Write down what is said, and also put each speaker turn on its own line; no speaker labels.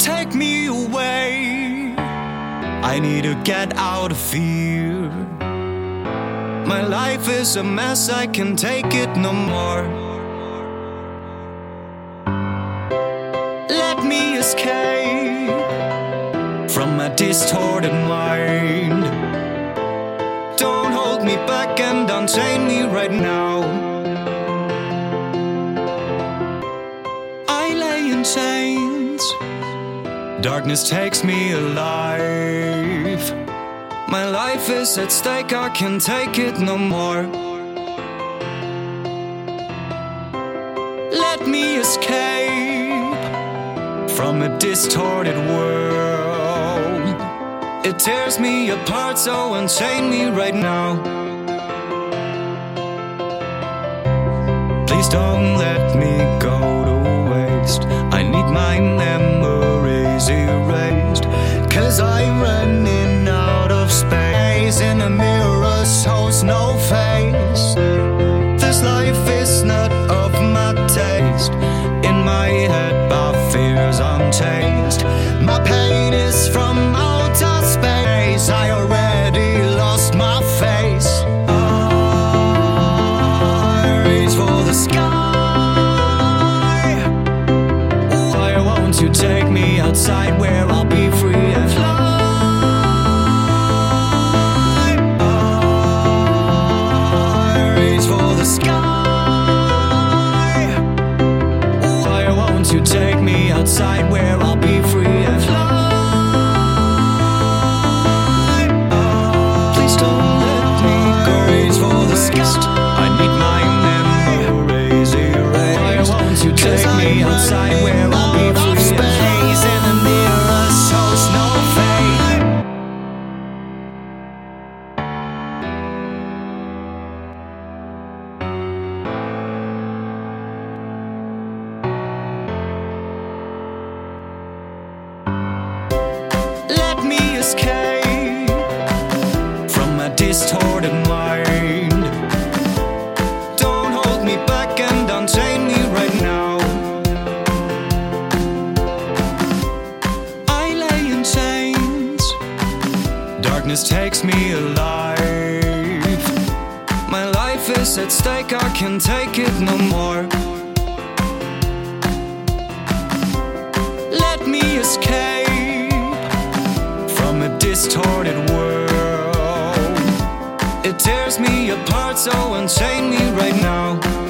take me away. I need to get out of here. My life is a mess, I can take it no more. Let me escape from my distorted mind. Don't hold me back and unchain me right now. I lay in chains. Darkness takes me alive. My life is at stake, I can take it no more. Let me escape from a distorted world. It tears me apart, so unchain me right now. Please don't let me go to waste. I need my I'm running out of space in a mirror, shows no face. This life is not of my taste. In my head, my fears unchanged. My pain is from outer space. I already lost my face. I reach for the sky. Why won't you take me outside where sky. Why won't you take me outside where I'll be free and fly? Oh, please don't let me. For the sky. I need my memories erased. Why won't you take me outside where I'll be me escape from my distorted mind. Don't hold me back and unchain me right now. I lay in chains. Darkness takes me alive. My life is at stake, I can't take it no more. Distorted world. It tears me apart, so unchain me right now.